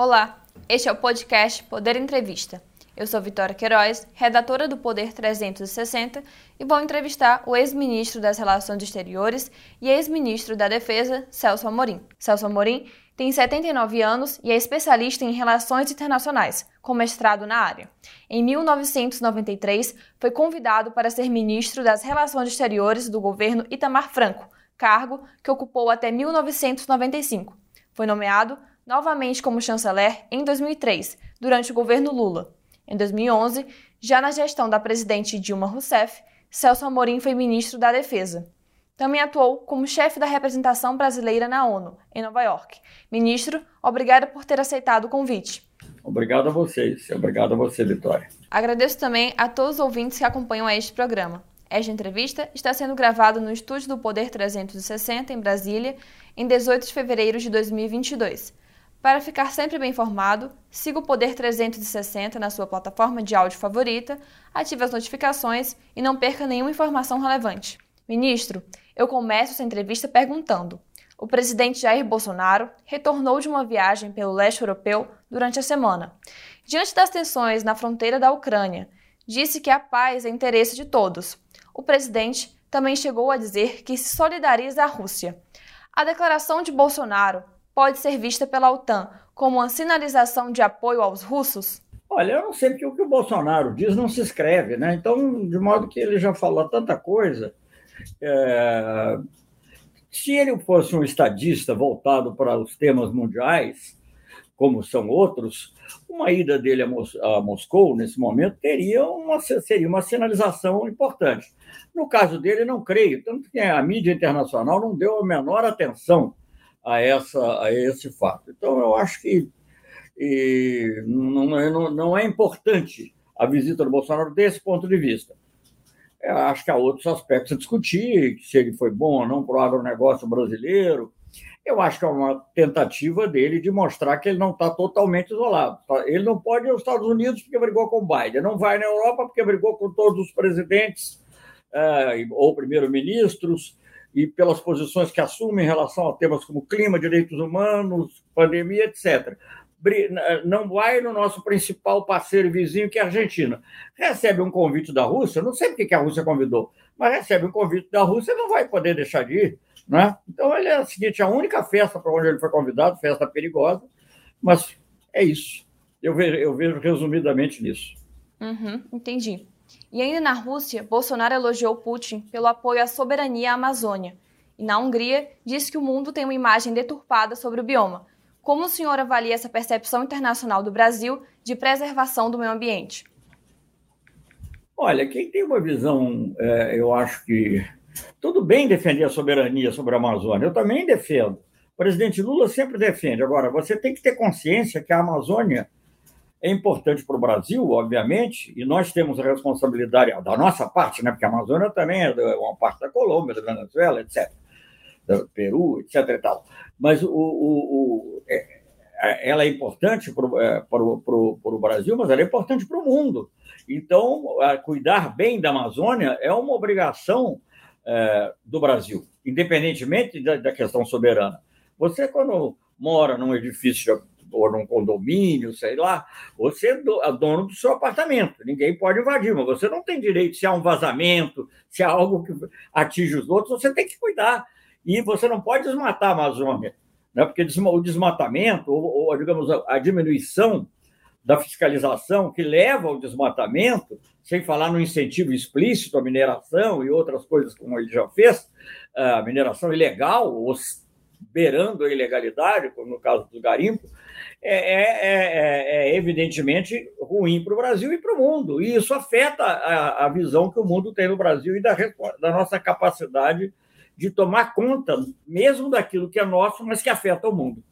Olá, este é o podcast Poder Entrevista. Eu sou Vitória Queiroz, redatora do Poder 360, e vou entrevistar o ex-ministro das Relações Exteriores e ex-ministro da Defesa, Celso Amorim. Celso Amorim tem 79 anos e é especialista em relações internacionais, com mestrado na área. Em 1993, foi convidado para ser ministro das Relações Exteriores do governo Itamar Franco, cargo que ocupou até 1995. Foi nomeado novamente como chanceler em 2003, durante o governo Lula. Em 2011, já na gestão da presidente Dilma Rousseff, Celso Amorim foi ministro da Defesa. Também atuou como chefe da representação brasileira na ONU, em Nova York. Ministro, obrigado por ter aceitado o convite. Obrigado a vocês. Obrigado a você, Vitória. Agradeço também a todos os ouvintes que acompanham este programa. Esta entrevista está sendo gravada no estúdio do Poder 360, em Brasília, em 18 de fevereiro de 2022. Para ficar sempre bem informado, siga o Poder 360 na sua plataforma de áudio favorita, ative as notificações e não perca nenhuma informação relevante. Ministro, eu começo essa entrevista perguntando: o presidente Jair Bolsonaro retornou de uma viagem pelo leste europeu durante a semana. Diante das tensões na fronteira da Ucrânia, disse que a paz é interesse de todos. O presidente também chegou a dizer que se solidariza à Rússia. A declaração de Bolsonaro pode ser vista pela OTAN como uma sinalização de apoio aos russos? Olha, eu não sei porque o que o Bolsonaro diz não se escreve, né? Então, de modo que ele já falou tanta coisa. É... Se ele fosse um estadista voltado para os temas mundiais, como são outros, uma ida dele a, Mos a Moscou, nesse momento, teria uma, seria uma sinalização importante. No caso dele, não creio, tanto que a mídia internacional não deu a menor atenção a, essa, a esse fato. Então, eu acho que e, não, não, não é importante a visita do Bolsonaro desse ponto de vista. Eu acho que há outros aspectos a discutir, se ele foi bom ou não para o agronegócio brasileiro. Eu acho que é uma tentativa dele de mostrar que ele não está totalmente isolado. Ele não pode ir aos Estados Unidos porque brigou com o Biden, não vai na Europa porque brigou com todos os presidentes é, ou primeiros-ministros, e pelas posições que assume em relação a temas como clima, direitos humanos, pandemia, etc. Não vai no nosso principal parceiro vizinho, que é a Argentina. Recebe um convite da Rússia, não sei porque que a Rússia convidou, mas recebe um convite da Rússia, não vai poder deixar de ir. Né? Então, ele é o seguinte: a única festa para onde ele foi convidado, festa perigosa, mas é isso. Eu vejo, eu vejo resumidamente nisso. Uhum, entendi. E ainda na Rússia, Bolsonaro elogiou Putin pelo apoio à soberania à Amazônia. E na Hungria, disse que o mundo tem uma imagem deturpada sobre o bioma. Como o senhor avalia essa percepção internacional do Brasil de preservação do meio ambiente? Olha, quem tem uma visão, é, eu acho que tudo bem defender a soberania sobre a Amazônia, eu também defendo. O presidente Lula sempre defende. Agora, você tem que ter consciência que a Amazônia é importante para o Brasil, obviamente, e nós temos a responsabilidade da nossa parte, né? porque a Amazônia também é uma parte da Colômbia, da Venezuela, etc., do Peru, etc. E tal. Mas o, o, o é, ela é importante para o, é, Brasil, mas ela é importante para o mundo. Então, cuidar bem da Amazônia é uma obrigação é, do Brasil, independentemente da, da questão soberana. Você, quando mora num edifício ou num condomínio, sei lá, você é dono do seu apartamento, ninguém pode invadir, mas você não tem direito, se há um vazamento, se há algo que atinge os outros, você tem que cuidar. E você não pode desmatar a Amazônia, né? porque o desmatamento, ou, ou digamos, a diminuição da fiscalização que leva ao desmatamento, sem falar no incentivo explícito à mineração e outras coisas como ele já fez, a mineração ilegal, ou beirando a ilegalidade, como no caso do garimpo, é, é, é, é evidentemente ruim para o Brasil e para o mundo. E isso afeta a, a, visão que o mundo tem no Brasil e da, da nossa capacidade de tomar conta, mesmo daquilo que é nosso, mas que afeta o mundo.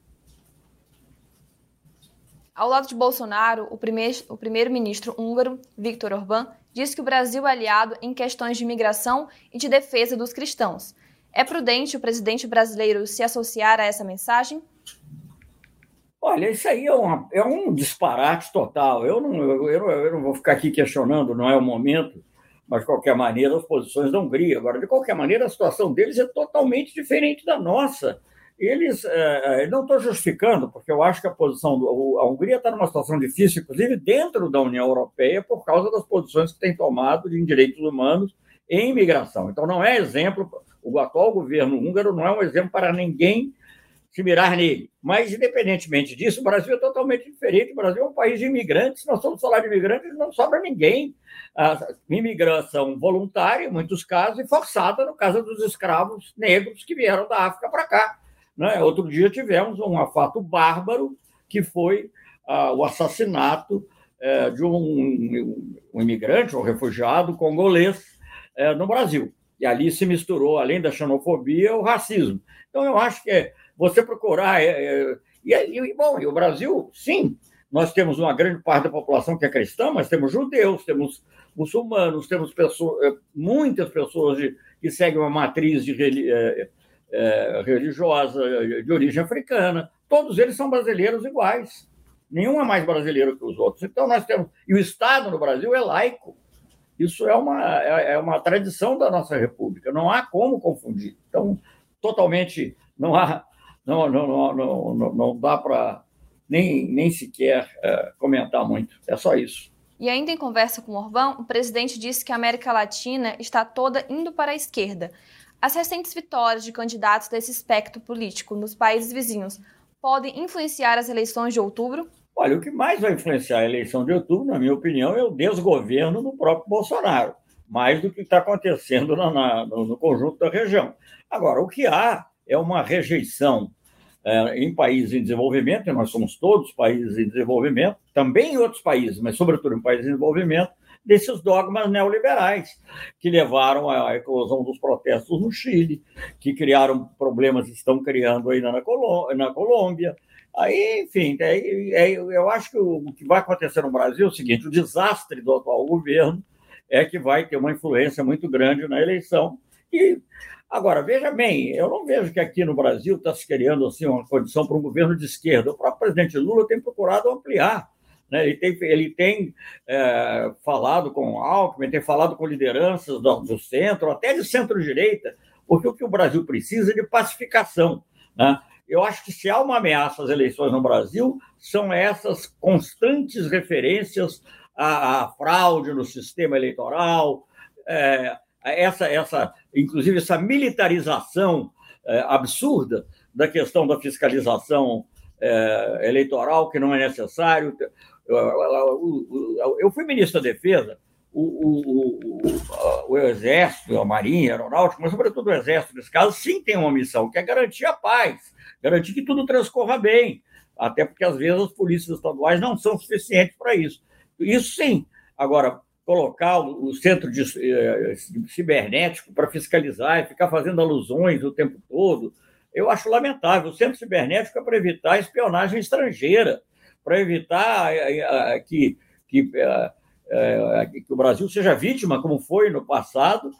Ao lado de Bolsonaro, o, primeir, o primeiro-ministro húngaro, Viktor Orbán, disse que o Brasil é aliado em questões de migração e de defesa dos cristãos. É prudente o presidente brasileiro se associar a essa mensagem? Olha, isso aí é, uma, é um disparate total. Eu não, eu, eu, não vou ficar aqui questionando, não é o momento, mas de qualquer maneira as posições da Hungria. Agora, de qualquer maneira, a situação deles é totalmente diferente da nossa. eles. É, não estou justificando, porque eu acho que a posição. Do, a Hungria está numa situação difícil, inclusive dentro da União Europeia, por causa das posições que tem tomado em direitos humanos e imigração. Então, não é exemplo. O atual governo húngaro não é um exemplo para ninguém se mirar nele. Mas, independentemente disso, o Brasil é totalmente diferente. O Brasil é um país de imigrantes. Nós somos falar de imigrantes, não sobra ninguém. A imigração voluntária, em muitos casos, e forçada, no caso dos escravos negros que vieram da África para cá. Né? Outro dia tivemos um fato bárbaro, que foi uh, o assassinato uh, de um, um, imigrante, um refugiado congolês, uh, no Brasil. E ali se misturou, além da xenofobia, o racismo. Então, eu acho que é você procurar. É, é, e, e, bom, e o Brasil, sim, nós temos uma grande parte da população que é cristã, mas temos judeus, temos muçulmanos, temos pessoas, é, muitas pessoas de, que seguem uma matriz de, é, é, religiosa de origem africana. Todos eles são brasileiros iguais. Nenhum é mais brasileiro que os outros. Então, nós temos. E o Estado no Brasil é laico. Isso é uma, é, é uma tradição da nossa República. Não há como confundir. Então, totalmente. Não há não, não, não, não, não dá para nem, nem sequer é, comentar muito. É só isso. E ainda em conversa com Orbán, o presidente disse que a América Latina está toda indo para a esquerda. As recentes vitórias de candidatos desse espectro político nos países vizinhos podem influenciar as eleições de outubro? Olha, o que mais vai influenciar a eleição de outubro, na minha opinião, é o desgoverno do próprio Bolsonaro, mais do que está acontecendo na, na, no conjunto da região. Agora, o que há é uma rejeição é, em países em desenvolvimento, e nós somos todos países em desenvolvimento, também em outros países, mas sobretudo em países em desenvolvimento, desses dogmas neoliberais que levaram à eclosão dos protestos no Chile, que criaram problemas que estão criando ainda na, na Colômbia. Aí, enfim, é, é, eu acho que o que vai acontecer no Brasil é o seguinte: o desastre do atual governo é que vai ter uma influência muito grande na eleição. E Agora, veja bem, eu não vejo que aqui no Brasil está se criando assim, uma condição para um governo de esquerda. O próprio presidente Lula tem procurado ampliar. Né? Ele tem, ele tem é, falado com o Alckmin, tem falado com lideranças do, do centro, até de centro-direita, porque o que o Brasil precisa é de pacificação. Né? Eu acho que se há uma ameaça às eleições no Brasil, são essas constantes referências à, à fraude no sistema eleitoral, é, essa, essa, inclusive essa militarização é, absurda da questão da fiscalização é, eleitoral, que não é necessário. Eu, fui ministro da Defesa, o, o, o, o, Exército, a Marinha, a Aeronáutica, mas sobretudo o Exército, nesse caso, sim tem uma missão, que é garantir a paz, garantir que tudo transcorra bem, até porque às vezes as polícias estaduais não são suficientes para isso. Isso sim. Agora, colocar o centro de, eh, cibernético para fiscalizar e ficar fazendo alusões o tempo todo. Eu acho lamentável. O centro cibernético é para evitar espionagem estrangeira, para evitar eh, eh, que, que, que o Brasil seja vítima, como foi no passado,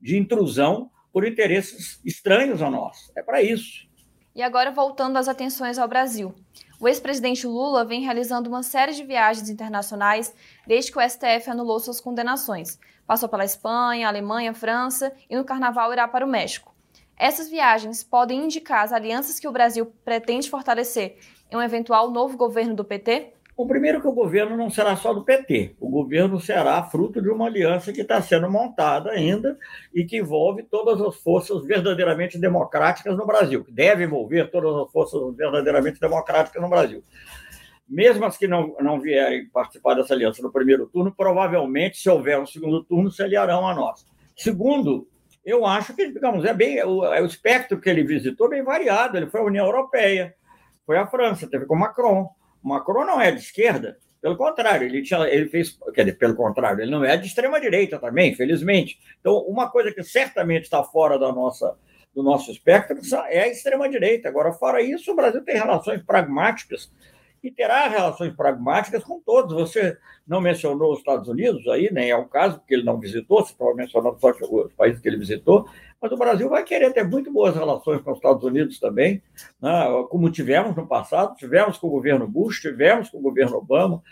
de intrusão por interesses estranhos a nós. É para isso. E agora voltando as atenções ao Brasil. O ex-presidente Lula vem realizando uma série de viagens internacionais desde que o STF anulou suas condenações. Passou pela Espanha, Alemanha, França e no carnaval irá para o México. Essas viagens podem indicar as alianças que o Brasil pretende fortalecer em um eventual novo governo do PT? O primeiro que o governo não será só do PT. O governo será fruto de uma aliança que está sendo montada ainda e que envolve todas as forças verdadeiramente democráticas no Brasil, que deve envolver todas as forças verdadeiramente democráticas no Brasil. Mesmo as que não, não vierem participar dessa aliança no primeiro turno, provavelmente, se houver um segundo turno, se aliarão a nós. Segundo, eu acho que, digamos, é bem o, é o espectro que ele visitou bem variado. Ele foi à União Europeia, foi à França, teve com Macron, Macron não é de esquerda, pelo contrário, ele, tinha, ele fez. Quer dizer, pelo contrário, ele não é de extrema-direita também, felizmente. Então, uma coisa que certamente está fora da nossa, do nosso espectro é a extrema-direita. Agora, fora isso, o Brasil tem relações pragmáticas e terá relações pragmáticas com todos. Você não mencionou os Estados Unidos aí, nem é o caso, porque ele não visitou, você estava mencionando só os países que ele visitou, mas o Brasil vai querer ter muito boas relações com os Estados Unidos também, né? como tivemos no passado, tivemos com o governo Bush, tivemos com o governo Obama,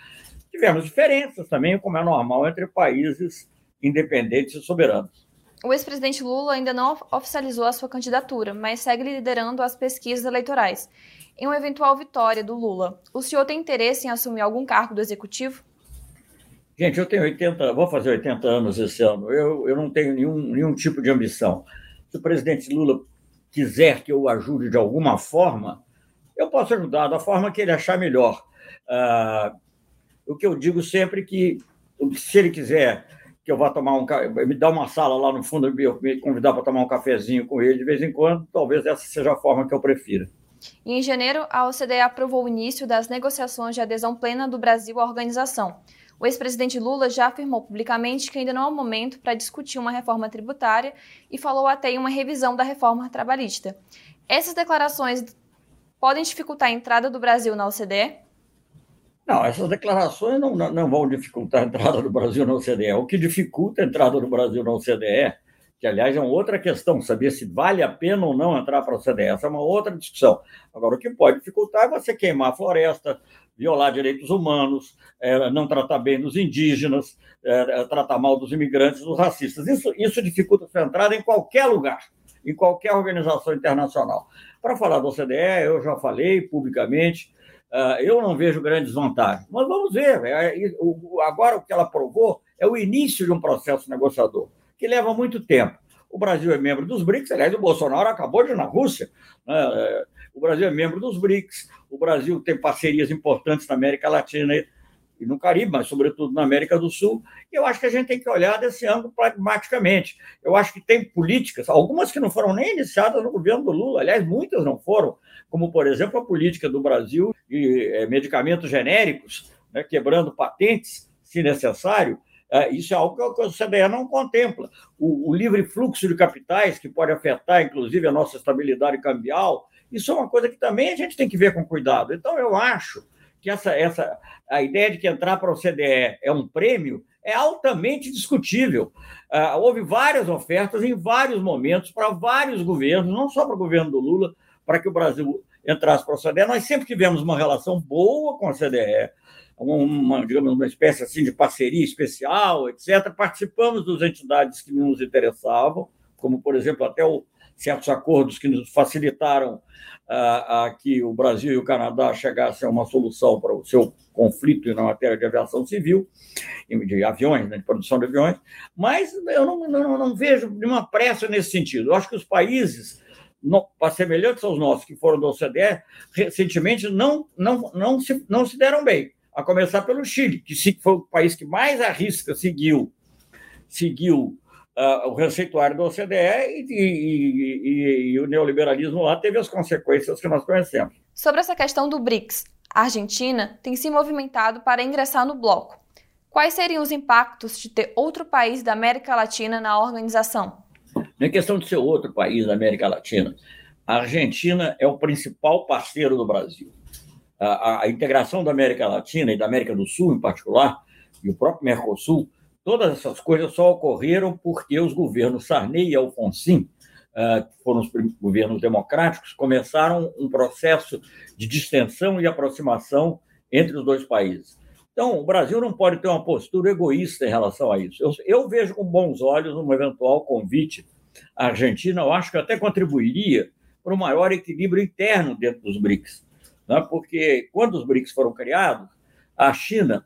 tivemos diferenças também, como é normal entre países independentes e soberanos. O ex-presidente Lula ainda não oficializou a sua candidatura, mas segue liderando as pesquisas eleitorais. Em uma eventual vitória do Lula, o senhor tem interesse em assumir algum cargo do executivo? Gente, eu tenho 80, vou fazer 80 anos esse ano. Eu, eu não tenho nenhum, nenhum tipo de ambição. Se o presidente Lula quiser que eu ajude de alguma forma, eu posso ajudar da forma que ele achar melhor. Uh, o que eu digo sempre que, se ele quiser que eu vá tomar um me dar uma sala lá no fundo, me convidar para tomar um cafezinho com ele de vez em quando, talvez essa seja a forma que eu prefira. em janeiro, a OCDE aprovou o início das negociações de adesão plena do Brasil à organização. O ex-presidente Lula já afirmou publicamente que ainda não é o momento para discutir uma reforma tributária e falou até em uma revisão da reforma trabalhista. Essas declarações podem dificultar a entrada do Brasil na OCDE? Não, essas declarações não, não, vão dificultar a entrada do Brasil na OCDE. O que dificulta a entrada do Brasil na OCDE, que aliás é uma outra questão, saber se vale a pena ou não entrar para a OCDE, essa é uma outra discussão. Agora, o que pode dificultar é você queimar a floresta, violar direitos humanos, é, não tratar bem dos indígenas, é, é, tratar mal dos imigrantes, dos racistas. Isso, isso dificulta sua entrada em qualquer lugar, em qualquer organização internacional. Para falar da OCDE, eu já falei publicamente, uh, eu não vejo grandes vantagens, mas vamos ver. É, agora o que ela provou é o início de um processo negociador, que leva muito tempo. O Brasil é membro dos BRICS, aliás, o Bolsonaro acabou de ir na Rússia. Né? O Brasil é membro dos BRICS, o Brasil tem parcerias importantes na América Latina e no Caribe, mas sobretudo na América do Sul. E eu acho que a gente tem que olhar desse ângulo pragmaticamente. Eu acho que tem políticas, algumas que não foram nem iniciadas no governo do Lula, aliás, muitas não foram, como, por exemplo, a política do Brasil de é, medicamentos genéricos, né, quebrando patentes, se necessário. É, isso é algo que a OCDE não contempla. O, o livre fluxo de capitais, que pode afetar, inclusive, a nossa estabilidade cambial, isso é uma coisa que também a gente tem que ver com cuidado. Então, eu acho que essa, essa a ideia de que entrar para o CDE é um prêmio é altamente discutível. Uh, houve várias ofertas em vários momentos para vários governos, não só para o governo do Lula, para que o Brasil entrasse para o CDE. Nós sempre tivemos uma relação boa com a CDE, uma, digamos, uma espécie assim de parceria especial, etc. Participamos das entidades que nos interessavam, como, por exemplo, até o, certos acordos que nos facilitaram a, a que o Brasil e o Canadá chegassem a uma solução para o seu conflito na matéria de aviação civil, de aviões, né, de produção de aviões, mas eu não, não, não vejo nenhuma pressa nesse sentido. Eu acho que os países semelhantes aos nossos, que foram da OCDE, recentemente não, não, não, se, não se deram bem. A começar pelo Chile, que foi o país que mais arrisca seguiu, seguiu uh, o receituário da OCDE e, e, e, e, o neoliberalismo lá teve as consequências que nós conhecemos. Sobre essa questão do BRICS, a Argentina tem se movimentado para ingressar no bloco. Quais seriam os impactos de ter outro país da América Latina na organização? Não é questão de ser outro país da América Latina. A Argentina é o principal parceiro do Brasil. A, a, a integração da América Latina e da América do Sul, em particular, e o próprio Mercosul, Todas essas coisas só ocorreram porque os governos Sarney e Alfonsin, ah, que foram os governos democráticos, começaram um processo de distensão e aproximação entre os dois países. Então, o Brasil não pode ter uma postura egoísta em relação a isso. Eu, eu vejo com bons olhos um eventual convite à Argentina, eu acho que até contribuiria para um maior equilíbrio interno dentro dos BRICS. Né? Porque quando os BRICS foram criados, a China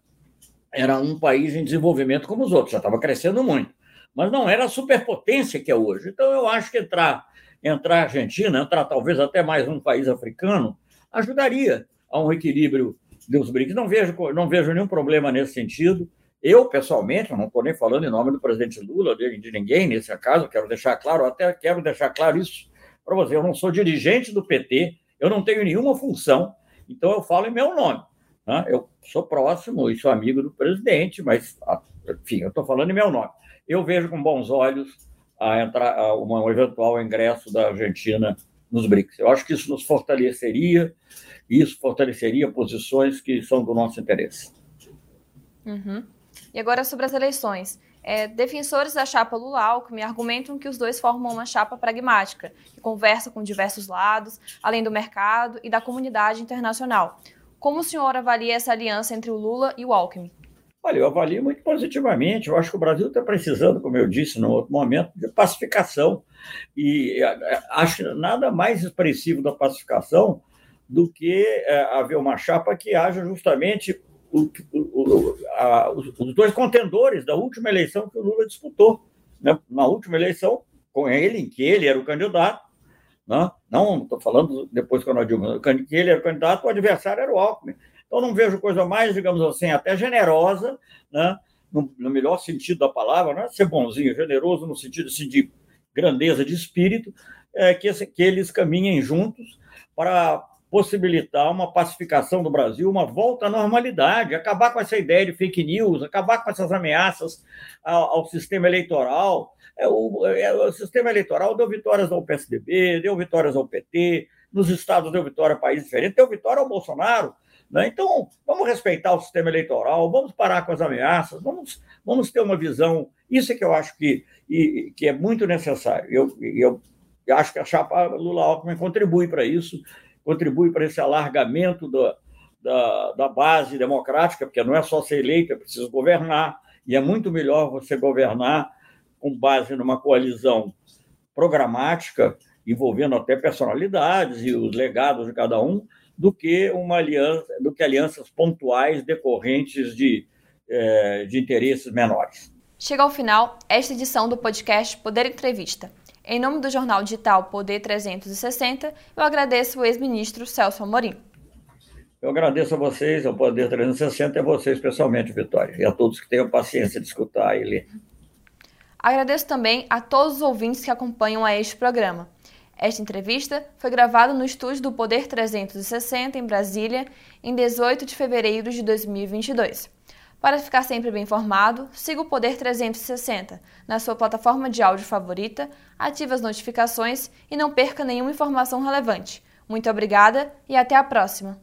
era um país em desenvolvimento como os outros, já estava crescendo muito, mas não era a superpotência que é hoje. Então, eu acho que entrar, entrar a Argentina, entrar talvez até mais um país africano, ajudaria a um equilíbrio dos BRICS. Não vejo, não vejo nenhum problema nesse sentido. Eu, pessoalmente, não estou nem falando em nome do presidente Lula, de, de ninguém nesse caso, quero deixar claro, até quero deixar claro isso para você. Eu não sou dirigente do PT, eu não tenho nenhuma função, então eu falo em meu nome. Né? Eu sou próximo e sou amigo do presidente, mas, enfim, eu estou falando em meu nome. Eu vejo com bons olhos a entrar, a um eventual ingresso da Argentina nos BRICS. Eu acho que isso nos fortaleceria, isso fortaleceria posições que são do nosso interesse. Uhum. E agora sobre as eleições. É, defensores da chapa Lula-Alckmin argumentam que os dois formam uma chapa pragmática, que conversa com diversos lados, além do mercado e da comunidade internacional. Como o senhor avalia essa aliança entre o Lula e o Alckmin? Olha, eu avalio muito positivamente. Eu acho que o Brasil está precisando, como eu disse no outro momento, de pacificação. E acho nada mais expressivo da pacificação do que é, haver uma chapa que haja justamente o, o, a, os dois contendores da última eleição que o Lula disputou. Né? Na última eleição, com ele, em que ele era o candidato, né? não estou falando depois que o Dilma, que ele era o candidato, o adversário era o Alckmin. Então, não vejo coisa mais, digamos assim, até generosa, né? no, no melhor sentido da palavra, né? ser bonzinho, generoso, no sentido assim, de grandeza de espírito, é, que, que eles caminhem juntos para possibilitar uma pacificação do Brasil, uma volta à normalidade, acabar com essa ideia de fake news, acabar com essas ameaças ao, ao sistema eleitoral. É, o, é, o, sistema eleitoral deu vitórias ao PSDB, deu vitórias ao PT, nos estados deu vitória a países diferentes, deu vitória ao Bolsonaro. Né? Então, vamos respeitar o sistema eleitoral, vamos parar com as ameaças, vamos, vamos ter uma visão. Isso é que eu acho que, e, que é muito necessário. Eu, eu, acho que a chapa Lula-Alckmin contribui para isso, contribui para esse alargamento da, da, da base democrática, porque não é só ser eleito, é preciso governar, e é muito melhor você governar com base numa coalizão programática, envolvendo até personalidades e os legados de cada um, do que uma aliança, do que alianças pontuais decorrentes de, é, de interesses menores. Chega ao final esta edição do podcast Poder Entrevista. Em nome do jornal digital Poder 360, eu agradeço o ex-ministro Celso Amorim. Eu agradeço a vocês, ao Poder 360 e a vocês pessoalmente, Vitória, e a todos que tenham paciência de escutar e ler. Agradeço também a todos os ouvintes que acompanham a este programa. Esta entrevista foi gravada no estúdio do Poder 360 em Brasília, em 18 de fevereiro de 2022. Para ficar sempre bem informado, siga o Poder 360 na sua plataforma de áudio favorita, ative as notificações e não perca nenhuma informação relevante. Muito obrigada e até a próxima!